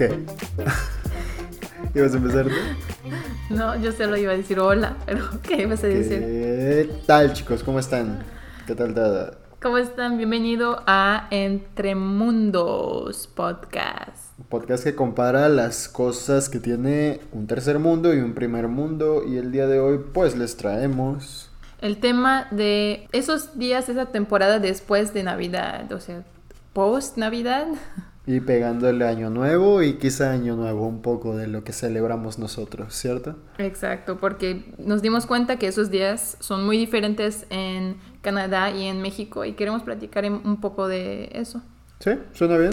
¿Qué? ¿Ibas a empezar tú? No, yo solo iba a decir hola, pero ¿qué ibas a decir? ¿Qué tal, chicos? ¿Cómo están? ¿Qué tal todo? ¿Cómo están? Bienvenido a Entre Mundos Podcast. Un podcast que compara las cosas que tiene un tercer mundo y un primer mundo. Y el día de hoy, pues les traemos. El tema de esos días, esa temporada después de Navidad, o sea, post Navidad. Y pegándole año nuevo y quizá año nuevo un poco de lo que celebramos nosotros, ¿cierto? Exacto, porque nos dimos cuenta que esos días son muy diferentes en Canadá y en México y queremos platicar un poco de eso. ¿Sí? ¿Suena bien?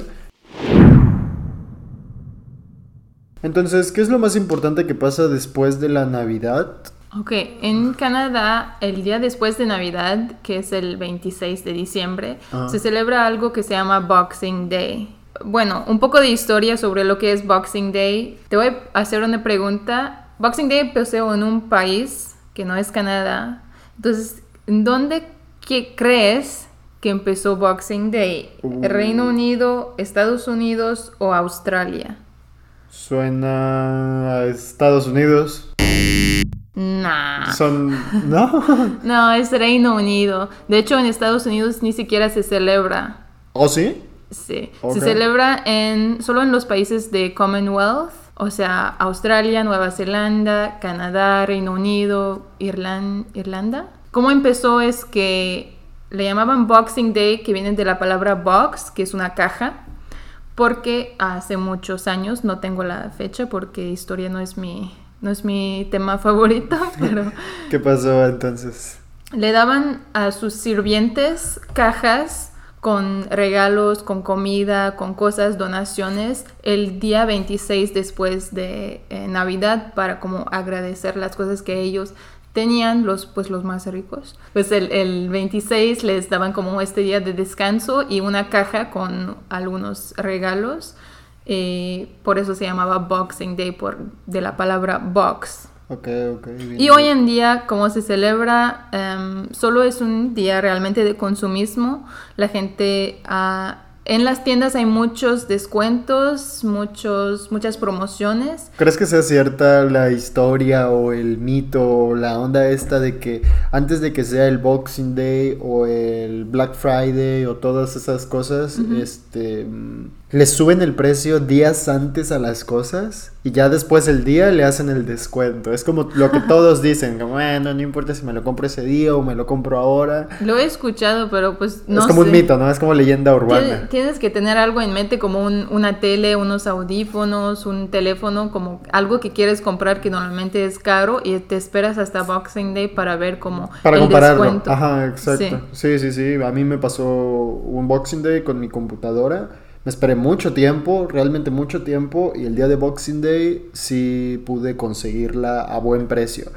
Entonces, ¿qué es lo más importante que pasa después de la Navidad? Ok, en Canadá el día después de Navidad, que es el 26 de diciembre, Ajá. se celebra algo que se llama Boxing Day. Bueno, un poco de historia sobre lo que es Boxing Day. Te voy a hacer una pregunta. Boxing Day empezó en un país que no es Canadá. Entonces, ¿en dónde qué crees que empezó Boxing Day? Uh. ¿Reino Unido, Estados Unidos o Australia? Suena a Estados Unidos. Nah. Son... ¿No? No, es Reino Unido. De hecho, en Estados Unidos ni siquiera se celebra. ¿O sí? Sí. Se celebra en solo en los países de Commonwealth, o sea, Australia, Nueva Zelanda, Canadá, Reino Unido, Irlan- Irlanda. ¿Cómo empezó? Es que le llamaban Boxing Day, que viene de la palabra box, que es una caja, porque hace muchos años, no tengo la fecha porque historia no es mi, no es mi tema favorito, pero ¿Qué pasó entonces? le daban a sus sirvientes cajas con regalos, con comida, con cosas, donaciones, el día 26 después de eh, Navidad para como agradecer las cosas que ellos tenían, los, pues los más ricos. Pues el, el 26 les daban como este día de descanso y una caja con algunos regalos. eh, por eso se llamaba Boxing Day, por, de la palabra box. Ok, ok. bien. Y hoy en día, como se celebra, em, solo es un día realmente de consumismo. La gente, ah, en las tiendas hay muchos descuentos, muchos, muchas promociones. ¿Crees que sea cierta la historia o el mito o la onda esta de que antes de que sea el Boxing Day o el Black Friday o todas esas cosas, este les suben el precio días antes a las cosas y ya después el día le hacen el descuento? Es como lo que todos dicen, como, bueno, no importa si me lo compro ese día o me lo compro ahora. Lo he escuchado, pero pues no es como un sé. mito, ¿no? Es como leyenda urbana. Tienes que tener algo en mente como un- una tele, unos audífonos, un teléfono, como algo que quieres comprar que normalmente es caro y te esperas hasta Boxing Day para ver como Para el compararlo. descuento. Ajá, exacto. Sí. Sí. sí, sí, A mí me pasó un Boxing Day con mi computadora. Me esperé mucho tiempo, realmente mucho tiempo. Y el día de Boxing Day sí pude conseguirla a buen precio.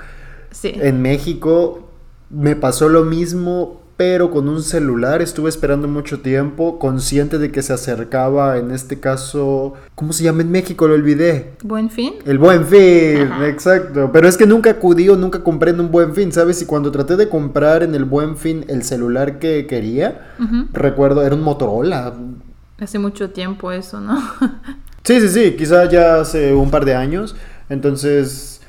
Sí. En México me pasó lo mismo, pero con un celular. Estuve esperando mucho tiempo, consciente de que se acercaba, en este caso, ¿cómo se llama en México? Lo olvidé. Buen fin. El buen fin, Ajá. exacto. Pero es que nunca acudí o nunca compré en un buen fin, ¿sabes? Y cuando traté de comprar en el buen fin el celular que quería, Ujú. recuerdo, era un Motorola. Hace mucho tiempo eso, ¿no? Sí, sí, sí, quizá ya hace un par de años. Entonces,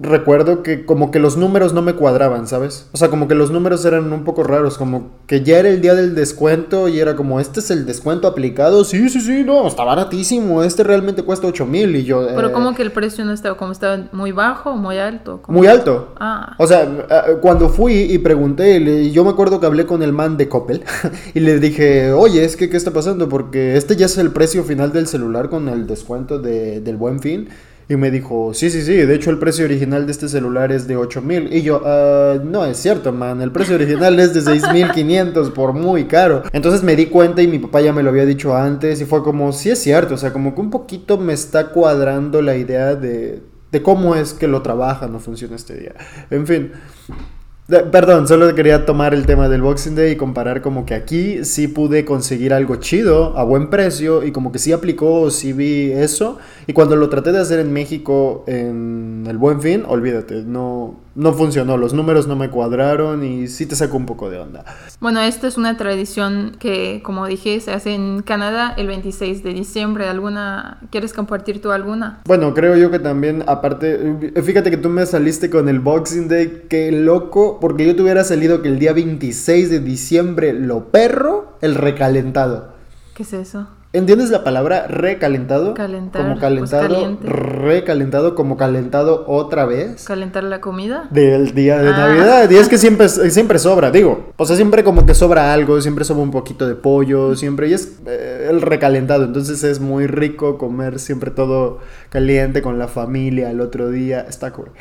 recuerdo que como que los números no me cuadraban, ¿sabes? O sea, como que los números eran un poco raros, como que ya era el día del descuento y era como, este es el descuento aplicado. Sí, sí, sí, no, está baratísimo, este realmente cuesta 8 mil y yo... Pero eh, como que el precio no estaba, como estaba muy bajo o muy alto. ¿Cómo? Muy alto. Ah, O sea, eh, cuando fui y pregunté, yo me acuerdo que hablé con el man de Coppel y le dije, oye, es que, ¿qué está pasando? Porque este ya es el precio final del celular con el descuento de- del buen fin. Y me dijo, sí, sí, sí, de hecho el precio original de este celular es de 8 mil. Y yo, "Ah, no es cierto, man, el precio original es de 6.500 por muy caro. Entonces me di cuenta y mi papá ya me lo había dicho antes y fue como, sí es cierto, o sea, como que un poquito me está cuadrando la idea de, de cómo es que lo trabajan o funciona este día. En fin. Perdón, solo quería tomar el tema del Boxing Day y comparar como que aquí sí pude conseguir algo chido a buen precio y como que sí aplicó, sí vi eso. Y cuando lo traté de hacer en México en el Buen Fin, olvídate, no, no funcionó, los números no me cuadraron y sí te sacó un poco de onda. Bueno, esta es una tradición que, como dije, se hace en Canadá el 26 de diciembre. ¿Alguna? ¿Quieres compartir tú alguna? Bueno, creo yo que también, aparte, fíjate que tú me saliste con el Boxing Day, qué loco, porque yo te hubiera salido que el día 26 de diciembre lo perro, el recalentado. ¿Qué es eso? ¿Entiendes la palabra recalentado? Calentar. Como calentado. recalentado, como calentado otra vez. ¿Calentar la comida? Del día de ah. Navidad. Y es que siempre, siempre sobra, digo. O sea, siempre como que sobra algo, siempre sobra un poquito de pollo, siempre. Y es eh, el recalentado. Entonces es muy rico comer siempre todo caliente con la familia el otro día. Está cool.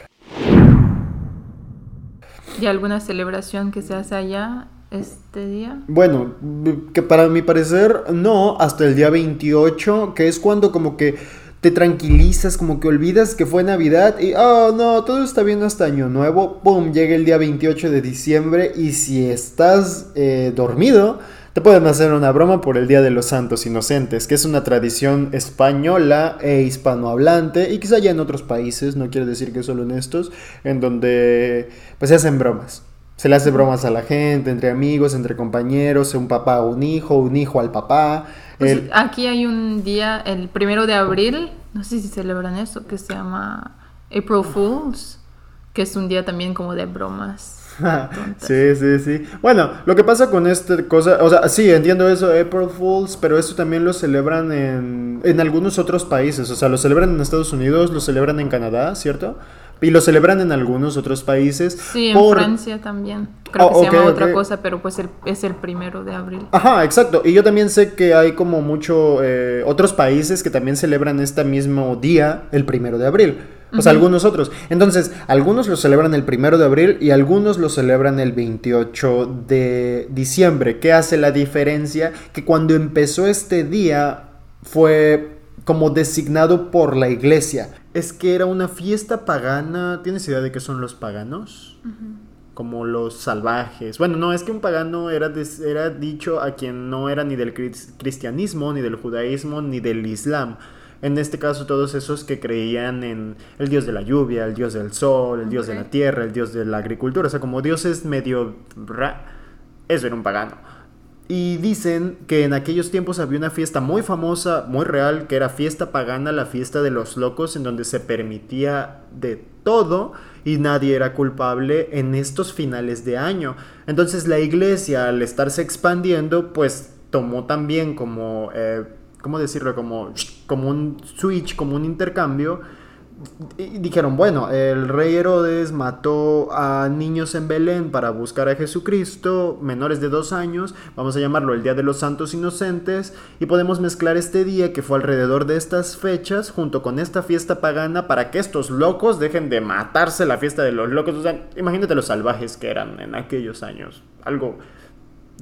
¿Y alguna celebración que se hace allá este día? Bueno, que para mi parecer no, hasta el día 28, que es cuando como que te tranquilizas, como que olvidas que fue Navidad y, oh no, todo está bien hasta Año Nuevo, ¡pum! Llega el día 28 de diciembre y si estás eh, dormido, te pueden hacer una broma por el Día de los Santos Inocentes, que es una tradición española e hispanohablante y quizá ya en otros países, no quiero decir que solo en estos, en donde pues se hacen bromas. Se le hace bromas a la gente, entre amigos, entre compañeros, un papá a un hijo, un hijo al papá. Pues aquí hay un día, el primero de abril, no sé si celebran eso, que se llama April Fools, que es un día también como de bromas. sí, sí, sí. Bueno, lo que pasa con esta cosa, o sea, sí, entiendo eso, April Fools, pero eso también lo celebran en, en algunos otros países, o sea, lo celebran en Estados Unidos, lo celebran en Canadá, ¿cierto? Y lo celebran en algunos otros países. Sí, en Francia también. Creo que se llama otra cosa, pero pues es el primero de abril. Ajá, exacto. Y yo también sé que hay como mucho eh, otros países que también celebran este mismo día, el primero de abril. Sea, algunos otros. Entonces, algunos lo celebran el primero de abril y algunos lo celebran el 28 de diciembre. ¿Qué hace la diferencia? Que cuando empezó este día fue como designado por la iglesia es que era una fiesta pagana. ¿Tienes idea de qué son los paganos? Como los salvajes. Bueno, no, es que un pagano era, era dicho a quien no era ni del cristianismo, ni del judaísmo, ni del islam. En este caso, todos esos que creían en el dios de la lluvia, el dios del sol, el dios de la tierra, el dios de la agricultura. O sea, como dioses medio... Eso era un pagano. Y dicen que en aquellos tiempos había una fiesta muy famosa, muy real, que era fiesta pagana, la fiesta de los locos, en donde se permitía de todo y nadie era culpable en estos finales de año. Entonces la iglesia, al estarse expandiendo, pues tomó también como, eh, ¿cómo decirlo? Como, como un switch, como un intercambio y dijeron, bueno, el rey Herodes mató a niños en Belén para buscar a Jesucristo, menores de dos años, vamos a llamarlo el Día de los Santos Inocentes, y podemos mezclar este día que fue alrededor de estas fechas junto con esta fiesta pagana para que estos locos dejen de matarse la fiesta de los locos. O sea, imagínate los salvajes que eran en aquellos años, algo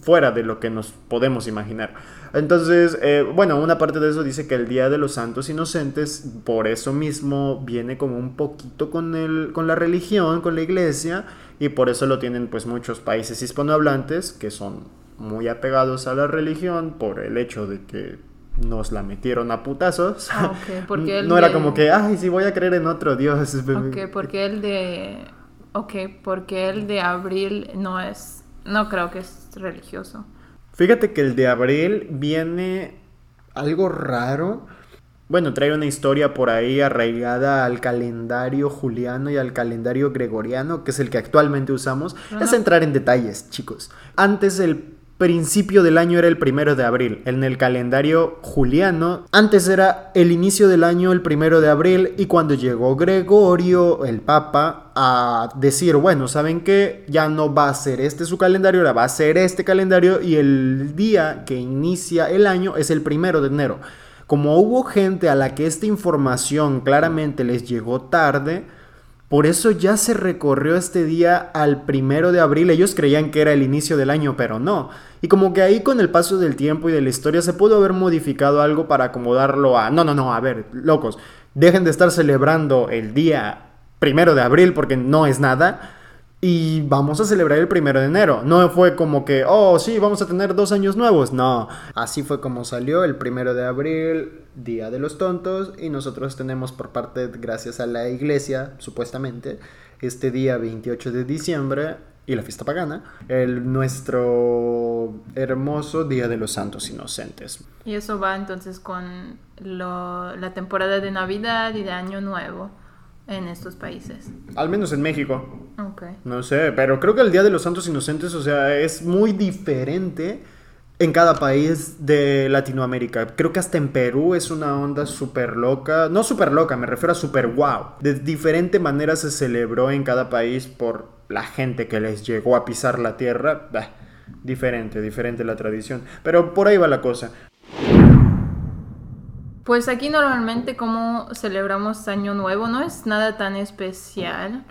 fuera de lo que nos podemos imaginar. Entonces, eh, bueno, una parte de eso dice que el Día de los Santos Inocentes, por eso mismo, viene como un poquito con, el, con la religión, con la iglesia, y por eso lo tienen pues muchos países hispanohablantes que son muy apegados a la religión por el hecho de que nos la metieron a putazos. Ah, porque no era como que, ay, sí voy a creer en otro Dios. Ok, porque el de... Ok, porque el de abril no es... No creo que es religioso. Fíjate que el de abril viene algo raro. Bueno, trae una historia por ahí arraigada al calendario juliano y al calendario gregoriano, que es el que actualmente usamos. Es entrar en detalles, chicos. Antes el principio del año era el primero de abril. En el calendario juliano, antes era el inicio del año el primero de abril y cuando llegó Gregorio, el Papa, a decir, bueno, ¿saben qué? Ya no va a ser este su calendario, ahora va a ser este calendario y el día que inicia el año es el primero de enero. Como hubo gente a la que esta información claramente les llegó tarde, por eso ya se recorrió este día al primero de abril. Ellos creían que era el inicio del año, pero no. Y como que ahí con el paso del tiempo y de la historia se pudo haber modificado algo para acomodarlo a... No, no, no, a ver, locos. Dejen de estar celebrando el día primero de abril porque no es nada. Y vamos a celebrar el primero de enero. No fue como que, oh, sí, vamos a tener dos años nuevos. No, así fue como salió el primero de abril, Día de los Tontos, y nosotros tenemos por parte, gracias a la iglesia, supuestamente, este día 28 de diciembre y la fiesta pagana, el nuestro hermoso Día de los Santos Inocentes. Y eso va entonces con la temporada de Navidad y de Año Nuevo en estos países. Al menos en México. No sé, pero creo que el Día de los Santos Inocentes, o sea, es muy diferente en cada país de Latinoamérica. Creo que hasta en Perú es una onda súper loca. No súper loca, me refiero a súper wow. De diferente manera se celebró en cada país por la gente que les llegó a pisar la tierra. diferente, diferente la tradición. Pero por ahí va la cosa. Pues aquí normalmente como celebramos Año Nuevo no es nada tan especial.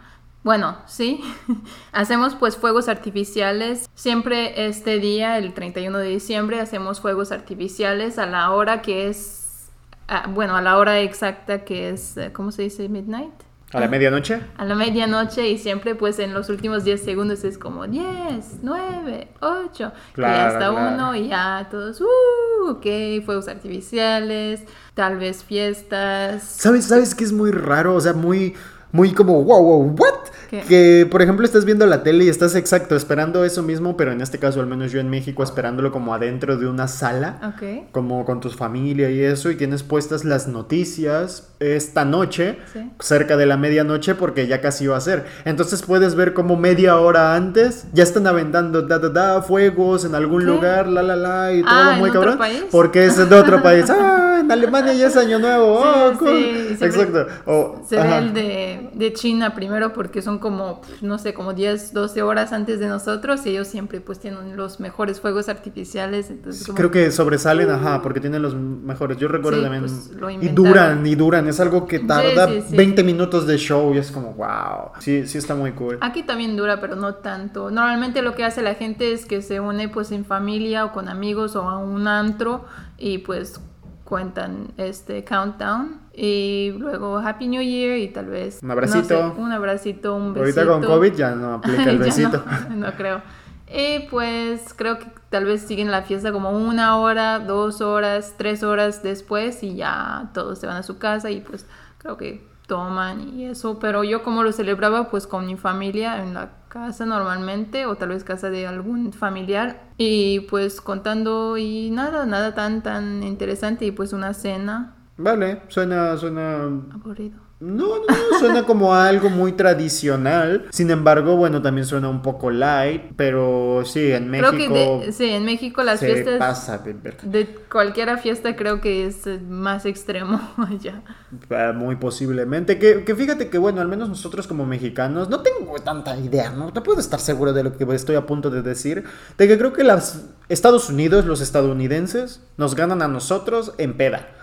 Bueno, sí, hacemos pues fuegos artificiales. Siempre este día, el 31 de diciembre, hacemos fuegos artificiales a la hora que es, ah, bueno, a la hora exacta que es, eh, ¿cómo se dice? Midnight. ¿A la medianoche? A la medianoche y siempre pues en los últimos 10 segundos es como 10, 9, 8, y hasta uno y ya todos, uh, ok, fuegos artificiales, tal vez fiestas. ¿Sabes, sabes que es muy raro? O sea, muy muy como, wow, wow, what? Que, por ejemplo, estás viendo la tele y estás exacto esperando eso mismo, pero en este caso, al menos yo en México, esperándolo como adentro de una sala, como con tu familia y eso, y tienes puestas las noticias esta noche, cerca de la medianoche, porque ya casi va a ser. Entonces puedes ver como media hora antes ya están aventando da, da, da, fuegos en algún lugar, la, la, la, y todo ah, muy cabrón. Porque es de otro país. ¡Ah! En Alemania ya es año nuevo. oh, cool. Exacto. se ve el de de, China primero porque son como, no sé, como 10, 12 horas antes de nosotros y ellos siempre pues tienen los mejores fuegos artificiales. Entonces, Creo que sobresalen, ajá, porque tienen los mejores. Yo recuerdo también. Pues, y duran, y duran. Es algo que tarda 20 minutos de show y es como, wow. Sí, sí está muy cool. Aquí también dura, pero no tanto. Normalmente lo que hace la gente es que se une pues en familia o con amigos o a un antro y pues cuentan este countdown y luego Happy New Year y tal vez un abracito, un abracito, un besito. Ahorita con COVID ya no aplica el besito. no, creo. Y pues creo que tal vez siguen la fiesta como una hora, dos horas, tres horas después y ya todos se van a su casa y pues creo que toman y eso. Pero yo como lo celebraba pues con mi familia en la casa normalmente o tal vez casa de algún familiar y pues contando y nada, nada tan tan interesante y pues una cena. Vale, suena, suena... Aburrido. No, no, suena como algo muy tradicional. Sin embargo, bueno, también suena un poco light, pero sí, en México. Creo que sí, en México las fiestas. Pasa de, de cualquier fiesta creo que es más extremo allá. Ah, muy posiblemente. Que, que, fíjate que, bueno, al menos nosotros como mexicanos, no tengo tanta idea, ¿no? te puedo estar seguro de lo que estoy a punto de decir. De que creo que los Estados Unidos, los estadounidenses, nos ganan a nosotros en peda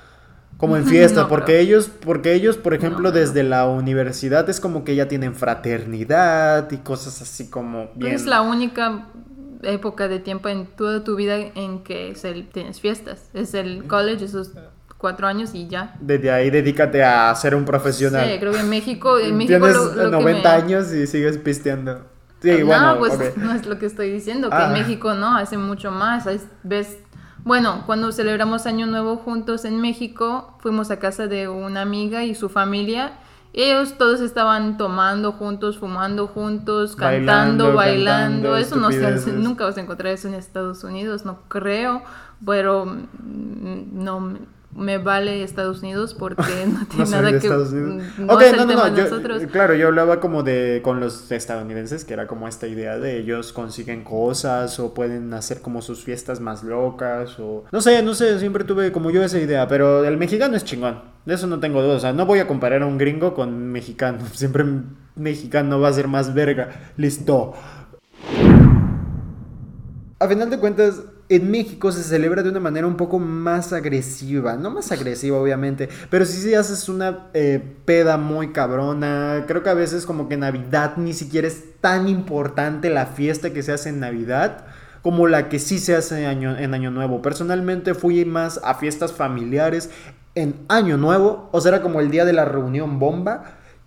como en fiesta, porque ellos, porque ellos, por ejemplo, desde la universidad es como que ya tienen fraternidad y cosas así como bien. Es la única época de tiempo en toda tu vida en que tienes fiestas. Es el college, esos cuatro años y ya. Desde ahí dedícate a ser un profesional. Sí, creo que en México, en México Tienes 90 años y sigues pisteando. Sí, no, bueno, pues no es lo que estoy diciendo, que en ah. México no, hace mucho más. Ves bueno, cuando celebramos Año Nuevo juntos en México, fuimos a casa de una amiga y su familia. Ellos todos estaban tomando juntos, fumando juntos, cantando, bailando. eso no se nunca vas a encontrar eso en Estados Unidos, no creo. Pero mm, no, me vale Estados Unidos porque no tiene nada que Estados Unidos. No no, no, no. claro, yo hablaba como de con los estadounidenses, que era como esta idea de ellos consiguen cosas o pueden hacer como sus fiestas más locas o no sé, no sé, siempre tuve como yo esa idea, pero el mexicano es chingón. De eso no tengo duda, o sea, no voy a comparar a un gringo con mexicano, siempre mexicano va a ser más verga. Listo. A final de cuentas, en México se celebra de una manera un poco más agresiva, no más agresiva obviamente, pero sí si haces una eh, peda muy cabrona, creo que a veces como que Navidad ni siquiera es tan importante la fiesta que se hace en Navidad como la que sí se hace en Año Nuevo. Personalmente fui más a fiestas familiares en Año Nuevo, o sea, era como el día de la reunión bomba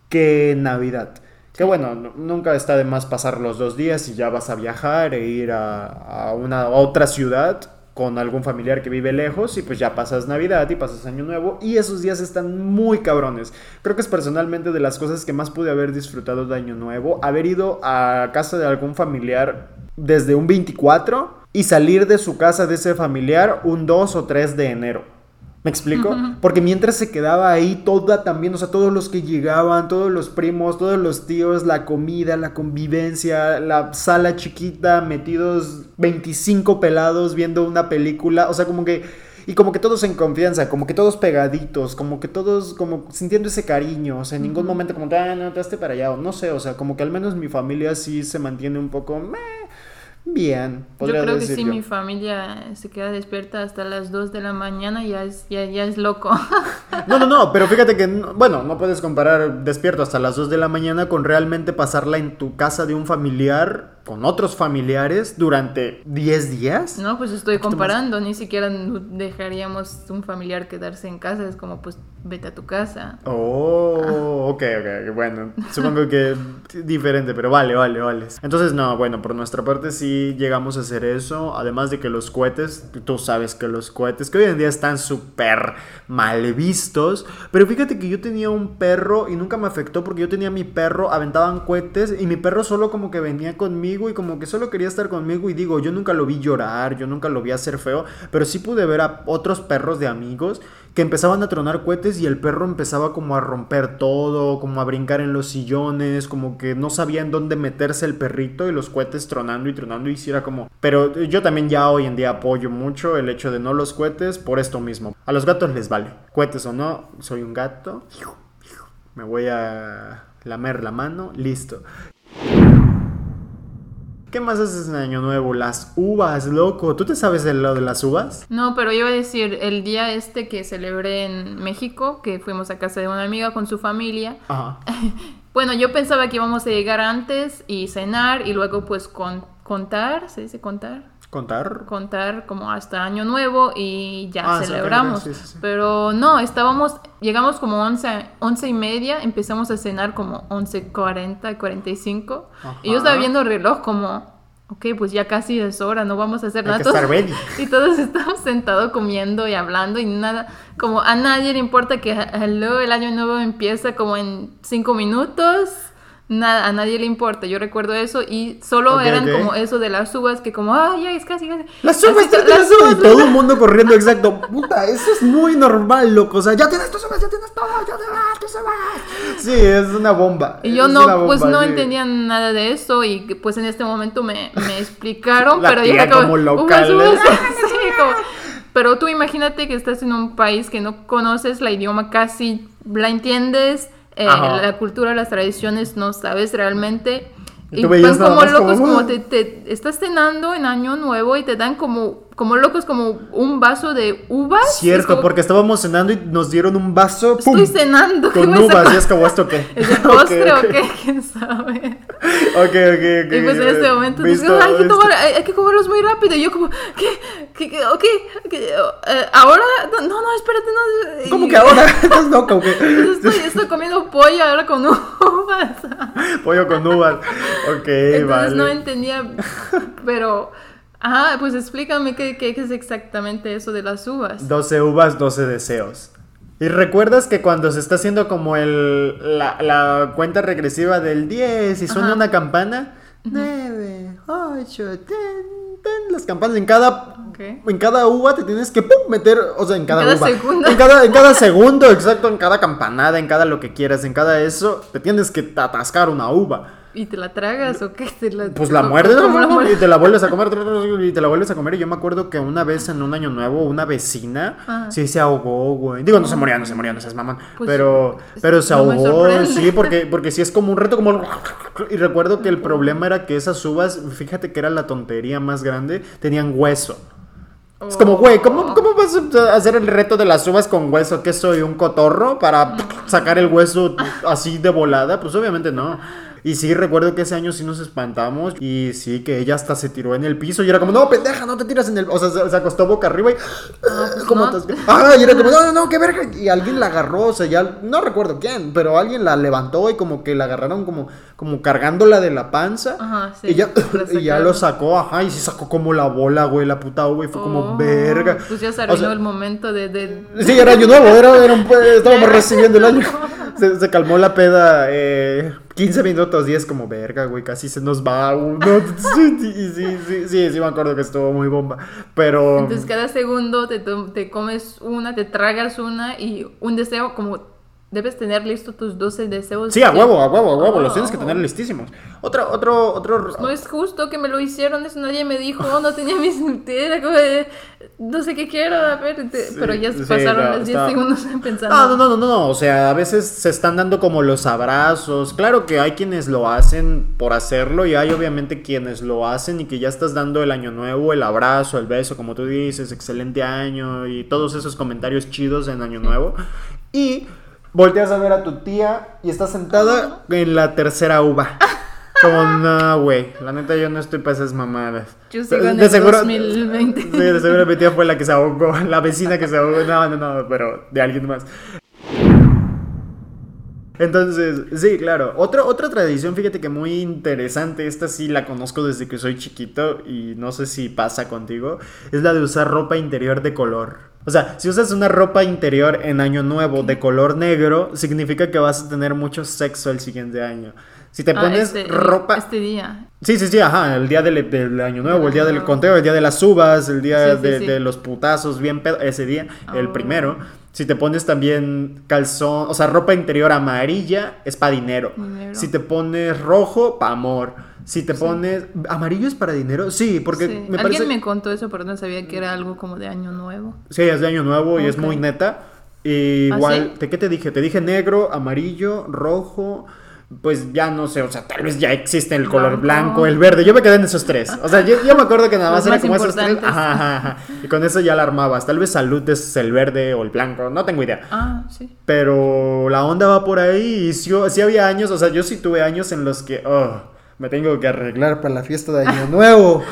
que en Navidad. Que bueno, nunca está de más pasar los dos días y ya vas a viajar e ir a, a una otra ciudad con algún familiar que vive lejos y pues ya pasas Navidad y pasas Año Nuevo y esos días están muy cabrones. Creo que es personalmente de las cosas que más pude haber disfrutado de Año Nuevo, haber ido a casa de algún familiar desde un 24 y salir de su casa de ese familiar un 2 o 3 de enero. ¿Me explico? Porque mientras se quedaba ahí toda también, o sea, todos los que llegaban, todos los primos, todos los tíos, la comida, la convivencia, la sala chiquita, metidos 25 pelados viendo una película, o sea, como que y como que todos en confianza, como que todos pegaditos, como que todos como sintiendo ese cariño, o sea, en ningún momento como, ah, no, te para allá, o no sé, o sea, como que al menos mi familia sí se mantiene un poco, meh, bien, Yo creo que sí, mi familia se queda despierta hasta las 2 de la mañana ya es, ya, ya es loco. No, no, no, pero fíjate que, no- bueno, no puedes comparar despierto hasta las 2 de la mañana con realmente pasarla en tu casa de un familiar, con otros familiares, durante 10 días. No, pues estoy más. comparando, ni siquiera dejaríamos un familiar quedarse en casa, es como pues vete a tu casa. Oh, ok, ok, ok, bueno, supongo que diferente, pero vale, vale, vale. Entonces, no, bueno, por nuestra parte sí llegamos a hacer eso, además de que los cohetes, tú sabes que los cohetes, que hoy en día están súper mal vistos, pero fíjate que yo tenía un perro y nunca me afectó porque yo tenía mi perro, aventaban cohetes y mi perro solo como que venía conmigo y como que solo quería estar conmigo y digo, yo nunca lo vi llorar, yo nunca lo vi hacer feo, pero sí pude ver a otros perros de amigos que empezaban a tronar cohetes y el perro empezaba como a romper todo, como a brincar en los sillones, como que no sabía en dónde meterse el perrito y los cohetes tronando y tronando y sí era como... Pero yo también ya hoy en día apoyo mucho el hecho de no los cohetes por esto mismo. A los gatos les vale, cohetes o no, soy un gato, me voy a lamer la mano, listo. ¿Qué más haces en Año Nuevo? Las uvas, loco. ¿Tú te sabes de lo de las uvas? No, pero iba a decir, el día este que celebré en México, que fuimos a casa de una amiga con su familia, Ajá. bueno, yo pensaba que íbamos a llegar antes y cenar y luego pues con, contar, ¿se dice contar? ¿Contar? contar como hasta año nuevo y ya Ah, celebramos. sí, sí, sí. Pero no, estábamos, llegamos como 11, 11 y media, empezamos a cenar como 11.40, 45. Y yo estaba Ajá. viendo el reloj como, ok, pues ya casi es hora, no vamos a hacer Hay nada. que estar ready. y todos estamos sentados comiendo y hablando y nada, como a nadie le importa que hello, el año nuevo empieza como en 5 minutos. Nada, a nadie le importa, yo recuerdo eso y solo eran como eso de las uvas que como, ah, ya es casi, casi. Las uvas, Así las. Y todo el mundo corriendo, exacto. Puta, eso es muy normal, loco. O sea, ya tienes tus uvas, ya tienes todo, ya tienes tus uvas. Sí, es una bomba. Y yo es no, pues no sí. entendía nada de eso y pues en este momento me, me explicaron, La pero yo era como local, "Uvas, ¿eh?" uvas". Sí, como- pero tú imagínate que estás en un país que no conoces la idioma casi, la entiendes, eh, la cultura, las tradiciones, no sabes realmente. Y van como locos, como, como "Ah". te, te- estás cenando en Año Nuevo y te dan como, como locos, como un vaso de uvas. Cierto, como, porque estábamos cenando y nos dieron un vaso. ¡pum! Estoy cenando. ¿qué Con uvas, y es como esto qué. ¿Es de postre o qué? ¿Quién sabe? Ok, ok, ok. Y pues en este momento Visto, "Ay, hay, que tomar- hay- hay que comerlos muy rápido. Y yo como, ¿qué? ¿Qué? qué? Ok, ok, eh, ahora, no, no, no, espérate, no. ¿Cómo Y- que ahora? ¿Estás loca o qué? Estoy, estoy comiendo pollo ahora con uvas. Pollo con uvas. Ok, Entonces vale. no entendía, pero, ajá, pues explícame qué, qué es exactamente eso de las uvas. 12 uvas, 12 deseos. Y recuerdas que cuando se está haciendo como el, la, la cuenta regresiva del 10 y suena Ajá. una campana, 9, 8, 10, 10, las campanas en cada Ok. en cada uva te tienes que pum, meter, o sea, en cada, cada uva, segundo. en cada en cada segundo, exacto, en cada campanada, en cada lo que quieras, en cada eso, te tienes que atascar una uva. ¿Y te la tragas o qué? ¿Te la, Pues la muerdes y te la vuelves a comer y te la vuelves a comer. Y yo me acuerdo que una vez en un año nuevo, una vecina Ajá. sí se ahogó, güey. Digo, no se moría, no se moría, no seas mamón. Pues, pero, pero se no ahogó, sí, porque, porque sí es como un reto, como. Y recuerdo que el problema era que esas uvas, fíjate que era la tontería más grande, tenían hueso. Es como, güey, ¿cómo, ¿cómo vas a hacer el reto de las uvas con hueso? ¿Qué soy? ¿Un cotorro? Para sacar el hueso así de volada? Pues obviamente no. Y sí, recuerdo que ese año sí nos espantamos. Y sí, que ella hasta se tiró en el piso. Y era como, no, pendeja, no te tiras en el. O sea, se, acostó boca arriba y. como Ah, y era como, no, no, no, qué verga. Y alguien la agarró, o sea, ya. No recuerdo quién, pero alguien la levantó y como que la agarraron como, como cargándola de la panza. Ajá, sí. Y ya, y ya lo sacó, ajá, y se sacó como la bola, güey, la puta güey. Fue como, oh, verga. Pues ya se arruinó el momento de, de, Sí, era año nuevo, era, era un, estábamos recibiendo el año. Se, se calmó la peda. Eh 15 minutos, 10 como verga, güey, casi se nos va uno. Sí, sí, sí, sí, sí, me acuerdo que estuvo muy bomba. Pero. Entonces, cada segundo te, te comes una, te tragas una y un deseo como Debes tener listo tus 12 deseos. Sí, a huevo, a huevo, a huevo. Los tienes que tener oh. listísimos. Otro, otro, otro. Pues no es justo que me lo hicieron. Eso nadie me dijo. No tenía mis. Era como no sé qué quiero. A ver. pero ya se pasaron los 10 segundos pensando. No, no, no, no, no. O sea, a veces se están dando como los abrazos. Claro que hay quienes lo hacen por hacerlo. Y hay obviamente quienes lo hacen y que ya estás dando el año nuevo, el abrazo, el beso, como tú dices, excelente año. Y todos esos comentarios chidos en año nuevo. Y volteas a ver a tu tía y está sentada en la tercera uva. Como, no, güey. La neta, yo no estoy para esas mamadas. Yo sigo en de el seguro, 2020. Sí, de seguro mi tía fue la que se ahogó. La vecina que se ahogó. No, no, no, pero de alguien más. Entonces, sí, claro. Otra, otra tradición, fíjate que muy interesante. Esta sí la conozco desde que soy chiquito y no sé si pasa contigo. Es la de usar ropa interior de color. O sea, si usas una ropa interior en año nuevo de color negro, significa que vas a tener mucho sexo el siguiente año. Si te ah, pones este, ropa... Este día. Sí, sí, sí, ajá, el día del, año nuevo, el día del conteo, el día de las uvas, el día de, los putazos, bien pedo, ese día, el oh. primero. Si te pones también calzón, o sea, ropa interior amarilla, es para dinero. Si te pones rojo, para amor. Si te pones. ¿Amarillo es para dinero? Sí, porque me parece. Alguien me contó eso, pero no sabía que era algo como de año nuevo. Sí, es de año nuevo y es muy neta. Y ¿Ah, igual, ¿de qué te dije? Te dije negro, amarillo, rojo. Pues ya no sé, o sea, tal vez ya existe el color blanco, el verde. Yo me quedé en esos tres. O sea, yo, me acuerdo que nada más era como esos tres. Ajá, ajá, ajá. Y con eso ya la armabas. Tal vez salud es el verde o el blanco, no tengo idea. Ah, sí. Pero la onda va por ahí y sí, sí había años, o sea, yo sí tuve años en los que. Oh, me tengo que arreglar para la fiesta de Año Nuevo.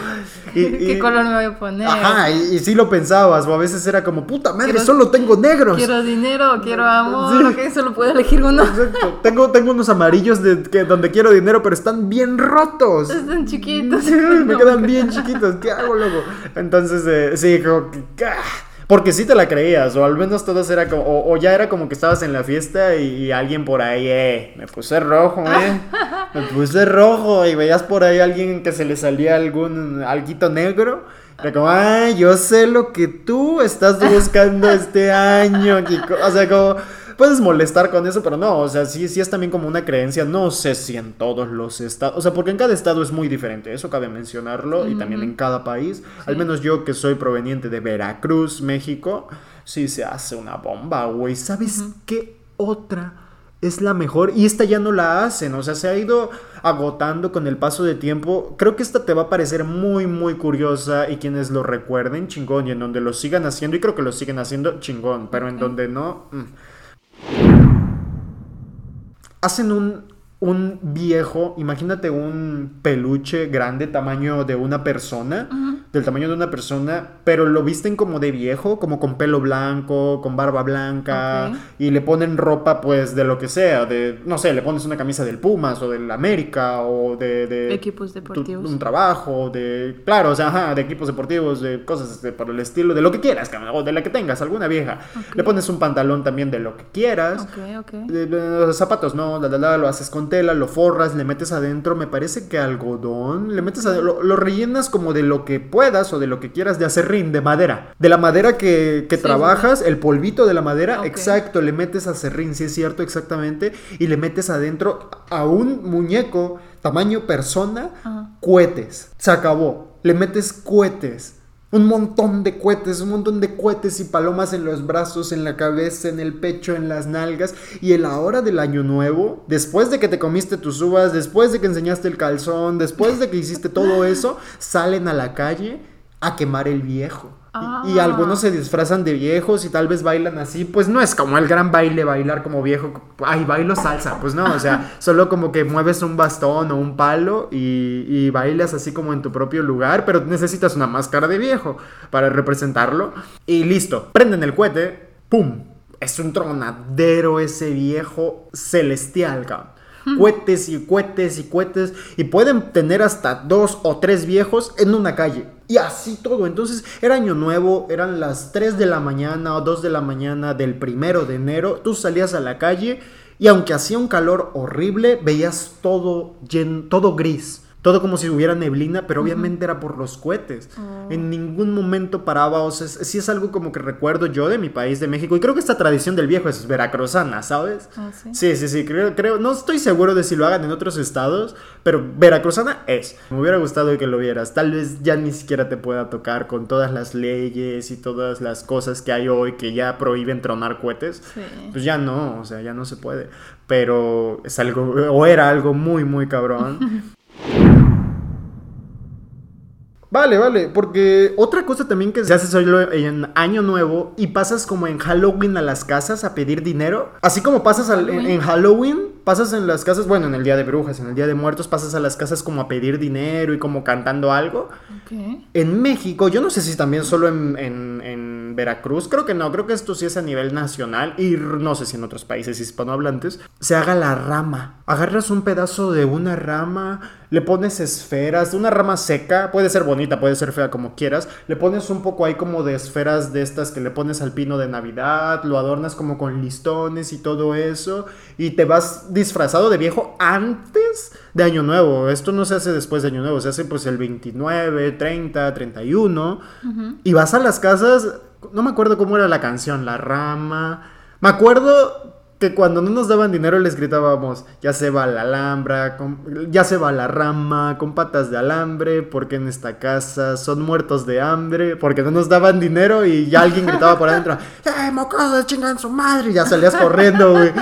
Y, ¿Qué color me voy a poner? Ajá, y, sí lo pensabas, o a veces era como, puta madre, solo tengo negros. Quiero dinero, quiero amor, sí. solo puedo elegir uno. Exacto, tengo, tengo unos amarillos de, que, donde quiero dinero, pero están bien rotos. Están chiquitos. me quedan bien chiquitos, ¿qué hago luego? Entonces, eh, sí, como que... Ah, porque sí te la creías, o al menos todos era como, o, ya era como que estabas en la fiesta y, alguien por ahí, eh, me puse rojo, eh, me puse rojo, y veías por ahí a alguien que se le salía algún, alguito negro. Era como, ay, yo sé lo que tú estás buscando este año, O sea, como puedes molestar con eso, pero no, o sea, sí, sí es también como una creencia, no sé si en todos los estados, o sea, porque en cada estado es muy diferente, eso cabe mencionarlo, y también en cada país, al menos yo que soy proveniente de Veracruz, México, sí se hace una bomba, güey, ¿sabes qué otra? Es la mejor y esta ya no la hacen, o sea, se ha ido agotando con el paso de tiempo. Creo que esta te va a parecer muy, muy curiosa y quienes lo recuerden, chingón, y en donde lo sigan haciendo, y creo que lo siguen haciendo, chingón, pero en donde no... Mm. Hacen un, un viejo, imagínate un peluche grande, tamaño de una persona del tamaño de una persona, pero lo visten como de viejo, como con pelo blanco, con barba blanca, y le ponen ropa pues de lo que sea, de, no sé, le pones una camisa del Pumas o del América o de... equipos deportivos. un trabajo, de... Claro, o sea, ajá, de equipos deportivos, de cosas este, para el estilo, de lo que quieras, o de la que tengas, alguna vieja. Le pones un pantalón también de lo que quieras. los zapatos, no, lo haces con tela, lo forras, le metes adentro, me parece que algodón, le metes lo, lo rellenas como de lo que puedas o de lo que quieras de acerrín, de madera. De la madera que, trabajas, el polvito de la madera, exacto, le metes acerrín, si es cierto, exactamente, y le metes adentro a un muñeco tamaño persona, cohetes. Se acabó. Le metes cohetes. Un montón de cohetes, un montón de cohetes y palomas en los brazos, en la cabeza, en el pecho, en las nalgas. Y en la hora del año nuevo, después de que te comiste tus uvas, después de que enseñaste el calzón, después de que hiciste todo eso, salen a la calle a quemar el viejo. Y, Ah. algunos se disfrazan de viejos y tal vez bailan así. Pues no es como el gran baile bailar como viejo. Ay, bailo salsa. Pues no, o sea, solo como que mueves un bastón o un palo y, y bailas así como en tu propio lugar. Pero necesitas una máscara de viejo para representarlo. Y listo, prenden el cohete. ¡Pum! Es un tronadero ese viejo celestial, cabrón. Cohetes y cohetes y cohetes. Y pueden tener hasta dos o tres viejos en una calle. Y así todo. Entonces era año nuevo, eran las 3 de la mañana o 2 de la mañana del primero de enero. Tú salías a la calle y aunque hacía un calor horrible, veías todo, todo gris. Todo como si hubiera neblina, pero obviamente era por los cohetes. En ningún momento paraba, o sea, es- sí es algo como que recuerdo yo de mi país, de México. Y creo que esta tradición del viejo es veracruzana, ¿sabes? Ah, ¿sí? Sí, sí, sí, creo, creo, no estoy seguro de si lo hagan en otros estados, pero veracruzana es. Me hubiera gustado que lo vieras. Tal vez ya ni siquiera te pueda tocar con todas las leyes y todas las cosas que hay hoy que ya prohíben tronar cohetes. Sí. Pues ya no, o sea, ya no se puede. Pero es algo, o era algo muy, muy cabrón. Vale, vale, porque otra cosa también que se hace solo en Año Nuevo y pasas como en Halloween a las casas a pedir dinero, así como pasas al- en, Halloween. en Halloween, pasas en las casas, bueno, en el Día de Brujas, en el Día de Muertos, pasas a las casas como a pedir dinero y como cantando algo. En México, yo no sé si también solo en, en- en Veracruz, creo que no, creo que esto sí es a nivel nacional y no sé si en otros países hispanohablantes, se haga la rama. Agarras un pedazo de una rama, le pones esferas, una rama seca, puede ser bonita, puede ser fea como quieras, le pones un poco ahí como de esferas de estas que le pones al pino de Navidad, lo adornas como con listones y todo eso, y te vas disfrazado de viejo antes de Año Nuevo. Esto no se hace después de Año Nuevo, se hace pues el 29, 30, 31. Y vas a las casas, no me acuerdo cómo era la canción, La Rama. Me acuerdo que cuando no nos daban dinero les gritábamos, ya se va la alhambra, con- ya se va la rama, con patas de alambre, porque en esta casa son muertos de hambre, porque no nos daban dinero y ya alguien gritaba por adentro, ¡eh, mocosos, chingan su madre! Y ya salías corriendo, güey.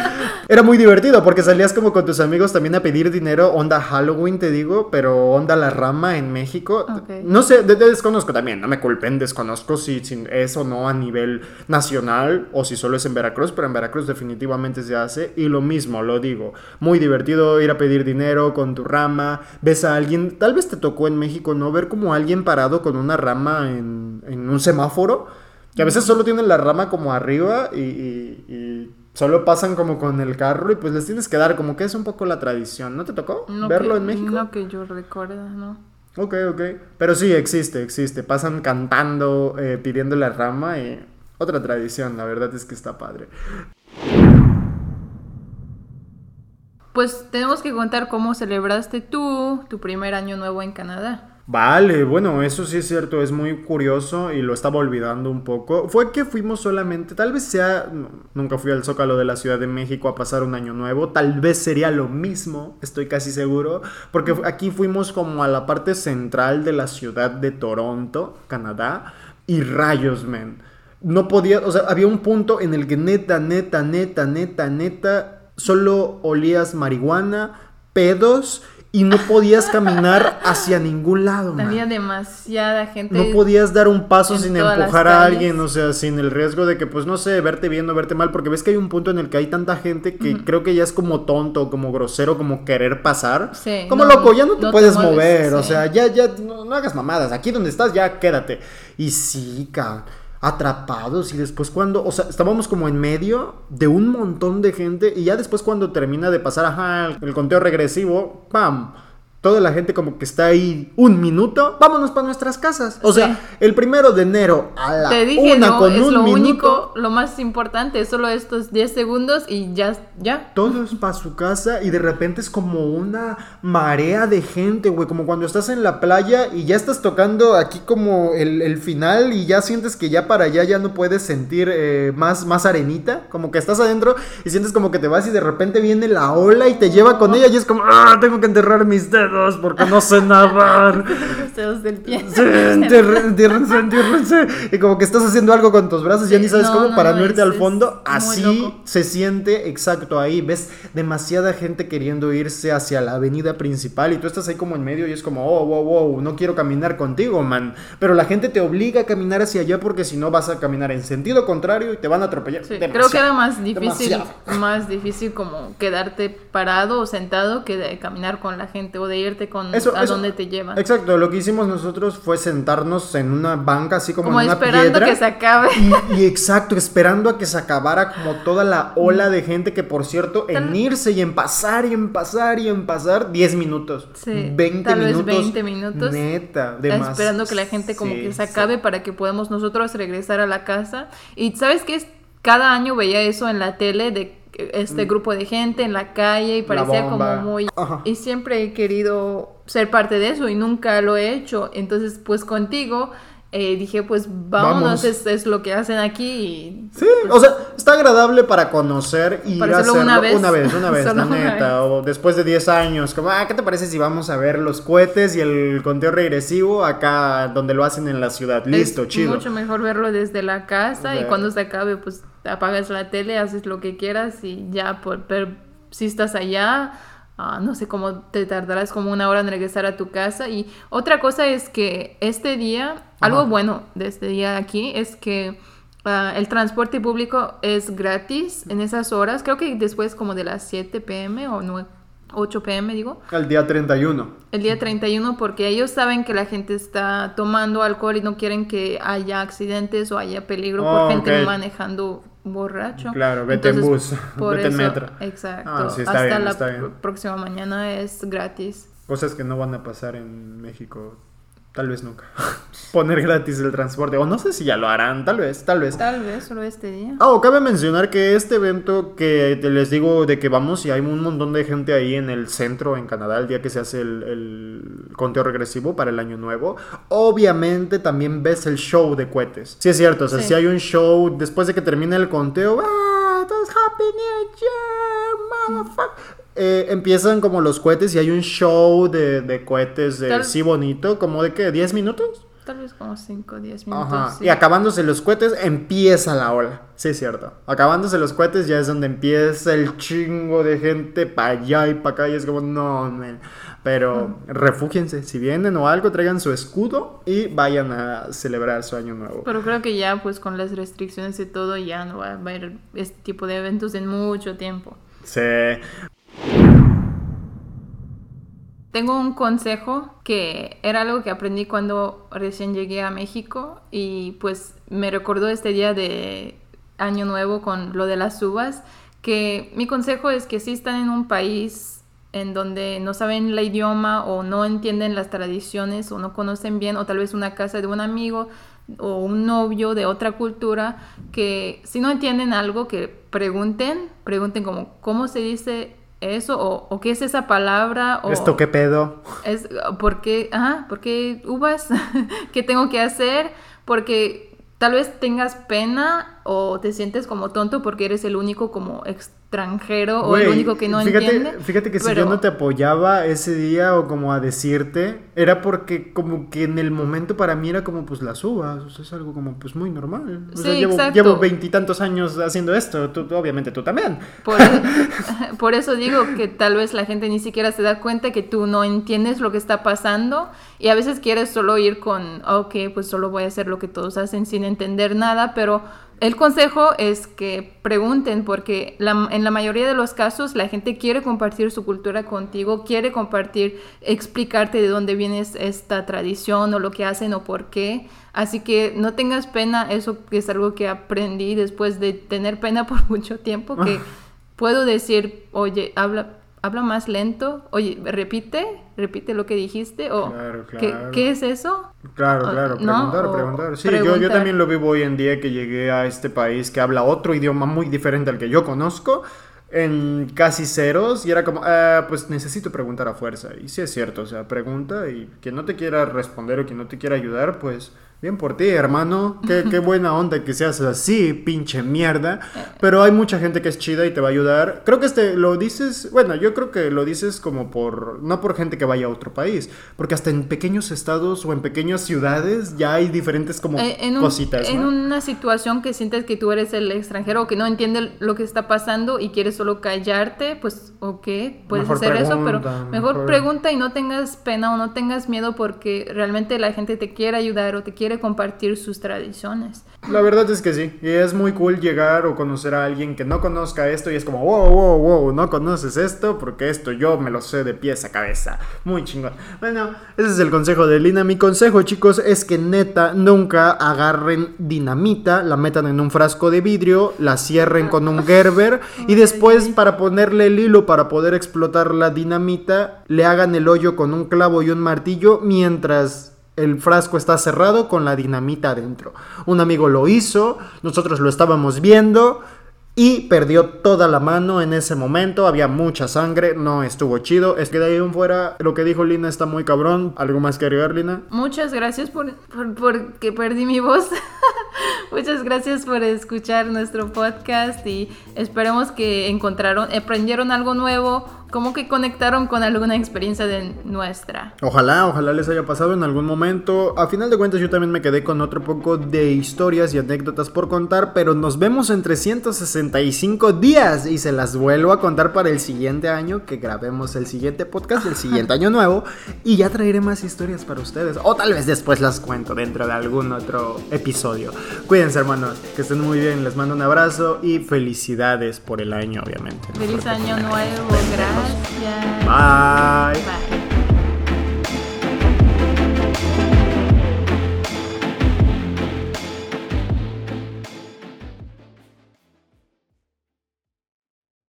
Era muy divertido porque salías como con tus amigos también a pedir dinero, onda Halloween, te digo, pero onda la rama en México. No sé, de- de- desconozco también, no me culpen, desconozco si, si es o no a nivel nacional o si solo es en Veracruz, pero en Veracruz definitivamente se hace. Y lo mismo, lo digo, muy divertido ir a pedir dinero con tu rama, ves a alguien, tal vez te tocó en México, ¿no? Ver como alguien parado con una rama en, en un semáforo, que a veces solo tienen la rama como arriba y... y- y Solo pasan como con el carro y pues les tienes que dar como que es un poco la tradición. ¿No te tocó No verlo que- en México? No que yo recuerdo, no. Ok, ok. Pero sí, existe, existe. Pasan cantando, eh, pidiendo la rama y otra tradición, la verdad es que está padre. Pues tenemos que contar cómo celebraste tú tu primer año nuevo en Canadá. Vale, bueno, eso sí es cierto, es muy curioso y lo estaba olvidando un poco. Fue que fuimos solamente, tal vez sea, nunca fui al Zócalo de la Ciudad de México a pasar un año nuevo, tal vez sería lo mismo, estoy casi seguro, porque aquí fuimos como a la parte central de la ciudad de Toronto, Canadá, y rayos, men. No podía, o sea, había un punto en el que neta, neta, neta, neta, neta, solo olías marihuana, pedos y no podías caminar hacia ningún lado, man. Había demasiada gente. No podías dar un paso sin empujar a alguien, o sea, sin el riesgo de que, pues, no sé, verte bien o verte mal, porque ves que hay un punto en el que hay tanta gente que creo que ya es como tonto, como grosero, como querer pasar. Sí, como no, loco, ya no te no te puedes mueves, mover, o sí. sea, ya, ya, no, no hagas mamadas, aquí donde estás ya quédate. Y sí, cabrón, atrapados y después cuando, o sea, estábamos como en medio de un montón de gente y ya después cuando termina de pasar, el conteo regresivo, ¡pam! Toda la gente como que está ahí un minuto, vámonos para nuestras casas. O Sí. sea, el primero de enero a la Te dije, una no, con es un lo minuto, único, lo más importante, solo estos 10 segundos y ya, ya. todos para su casa y de repente es como una marea de gente, güey, como cuando estás en la playa y ya estás tocando aquí como el, el final y ya sientes que ya para allá ya no puedes sentir eh, más, más arenita, como que estás adentro y sientes como que te vas y de repente viene la ola y te lleva con ella y es como, ah, tengo que enterrar mis dedos porque no sé nadar. Los dedos del pie. Sí, entiérrense. Y como que estás haciendo algo con tus brazos y ya Sí, ni sabes no, cómo. no, para no, irte al fondo, así se siente exacto ahí. Ves demasiada gente queriendo irse hacia la avenida principal y tú estás ahí como en medio y es como, oh, wow, wow, no quiero caminar contigo, man. Pero la gente te obliga a caminar hacia allá porque si no vas a caminar en sentido contrario y te van a atropellar. Sí, creo que era más difícil, demasiado. más difícil como quedarte parado o sentado que de caminar con la gente o de irte con Eso- a eso- donde te llevan. Exacto, lo que hicimos nosotros fue sentarnos en una banca así como, Como en una esperando piedra. que se acabe. Y, y exacto, esperando a que se acabara como toda la ola de gente que, por cierto, en irse y en pasar y en pasar y en pasar, 10 minutos. Sí, 20 tal vez minutos. 20 minutos. Neta, de más. esperando que la gente como Sí, que se sí. acabe para que podamos nosotros regresar a la casa. Y sabes que cada año veía eso en la tele de este grupo de gente en la calle y Mm. Parecía como muy... Ajá. Y siempre he querido ser parte de eso y nunca lo he hecho. Entonces, pues contigo eh, dije, pues vámonos, Vamos. Es, es lo que hacen aquí. Y, Sí, o sea, está agradable para conocer y ir a hacerlo una vez. una vez, una vez, la neta. O después de 10 años, como, ah, ¿qué te parece si vamos a ver los cohetes y el conteo regresivo acá donde lo hacen en la ciudad? Listo, es chido. mucho mejor verlo desde la casa y cuando se acabe, pues apagas la tele, haces lo que quieras y ya, por, pero si estás allá, ah, no sé cómo te tardarás como una hora en regresar a tu casa. Y otra cosa es que este día, algo bueno de este día aquí es que ah, el transporte público es gratis en esas horas, creo que después como de las 7 pm o 9, 8 pm digo. El día 31. El día 31 porque ellos saben que la gente está tomando alcohol y no quieren que haya accidentes o haya peligro por Oh, gente manejando borracho. Claro, vete en bus, vete en metro. Exacto. Ah, sí, está Hasta bien, la está bien. pr- próxima mañana es gratis. Cosas que no van a pasar en México. Tal vez nunca. Poner gratis el transporte. O no sé si ya lo harán. Tal vez, tal vez. Tal vez solo este día. Ah, oh, cabe mencionar que este evento que te les digo de que vamos y hay un montón de gente ahí en el centro, en Canadá, el día que se hace el, el conteo regresivo para el año nuevo, obviamente también ves el show de cohetes. Sí es cierto, o sea, Sí. si hay un show después de que termine el conteo, ¡ah! ¡Todos Happy New Year, motherfucker! Eh, empiezan como los cohetes y hay un show de, de cohetes de Tal- sí bonito, como de que 10 minutos. Tal vez como 5 o 10 minutos. Ajá. sí. Y acabándose los cohetes, empieza la ola. Sí, es cierto. Acabándose los cohetes ya es donde empieza el chingo de gente para allá y para acá. Y es como, no, man. Pero refúgiense. Si vienen o algo, traigan su escudo y vayan a celebrar su año nuevo. Pero creo que ya pues con las restricciones y todo ya no va a haber este tipo de eventos en mucho tiempo. Sí. Tengo un consejo que era algo que aprendí cuando recién llegué a México y pues me recordó este día de Año Nuevo con lo de las uvas, que mi consejo es que si están en un país en donde no saben el idioma o no entienden las tradiciones o no conocen bien o tal vez una casa de un amigo o un novio de otra cultura, que si no entienden algo que pregunten, pregunten como cómo se dice eso o, o qué es esa palabra o ¿Esto qué pedo? es ¿por qué, ajá, ¿por qué uvas? ¿Qué tengo que hacer? Porque tal vez tengas pena o te sientes como tonto porque eres el único como extranjero o el único que no fíjate, entiende. Fíjate que si pero- yo no te apoyaba ese día o como a decirte, era porque como que en el momento para mí era como pues las uvas, o sea, es algo como pues muy normal. O sea, Sí, llevo, exacto. llevo veintitantos años haciendo esto, tú, tú- obviamente tú también. Por, por eso digo que tal vez la gente ni siquiera se da cuenta que tú no entiendes lo que está pasando y a veces quieres solo ir con, ok, pues solo voy a hacer lo que todos hacen sin entender nada, pero el consejo es que pregunten porque la- en la mayoría de los casos la gente quiere compartir su cultura contigo, quiere compartir, explicarte de dónde viene esta tradición o lo que hacen o por qué. Así que no tengas pena, eso es algo que aprendí después de tener pena por mucho tiempo, que puedo decir, oye, habla, habla más lento, oye, repite, repite lo que dijiste, o Claro, ¿qué, claro. qué es eso? Claro, claro, ¿no? preguntar, O preguntar. Sí, Yo, yo preguntar. también lo vivo hoy en día que llegué a este país que habla otro idioma muy diferente al que yo conozco, en casi ceros, y era como, "Ah, pues necesito preguntar a fuerza. Y sí es cierto, o sea, pregunta y quien no te quiera responder o quien no te quiera ayudar, pues Bien por ti, hermano. Qué, qué, buena onda que seas así, pinche mierda. Pero hay mucha gente que es chida y te va a ayudar. Creo que este lo dices, bueno, yo creo que lo dices como por, no por gente que vaya a otro país, porque hasta en pequeños estados o en pequeñas ciudades ya hay diferentes como Eh, en, un- cositas. en ¿no? una situación que sientes que tú eres el extranjero o que no entiende lo que está pasando y quieres solo callarte, pues ok, puedes Mejor hacer eso, pero pregunta, mejor, mejor- pregunta y no tengas pena o no tengas miedo porque realmente la gente te quiere ayudar o te quiere compartir sus tradiciones. La verdad es que sí. Y es muy cool llegar o conocer a alguien que no conozca esto y es como, wow, wow, wow, no conoces esto porque esto yo me lo sé de pies a cabeza. Muy chingón. Bueno, ese es el consejo de Lina. Mi consejo, chicos, es que neta nunca agarren dinamita, la metan en un frasco de vidrio, la cierren con un Gerber y después para ponerle el hilo para poder explotar la dinamita, le hagan el hoyo con un clavo y un martillo mientras el frasco está cerrado con la dinamita adentro. Un amigo lo hizo, nosotros lo estábamos viendo y perdió toda la mano en ese momento. Había mucha sangre, no estuvo chido. Es que de ahí en fuera, lo que dijo Lina está muy cabrón. ¿Algo más que agregar, Lina? Muchas gracias por, por, por que perdí mi voz. Muchas gracias por escuchar nuestro podcast y esperemos que encontraron, aprendieron algo nuevo, como que conectaron con alguna experiencia de nuestra. Ojalá, ojalá les haya pasado en algún momento. A final de cuentas yo también me quedé con otro poco de historias y anécdotas por contar, pero nos vemos en 365 días y se las vuelvo a contar para el siguiente año que grabemos el siguiente podcast del siguiente año nuevo y ya traeré más historias para ustedes o tal vez después las cuento dentro de algún otro episodio. Cuídense hermanos, que estén muy bien, les mando un abrazo y felicidades por el año obviamente. Feliz año nuevo, gracias. Bye. Bye.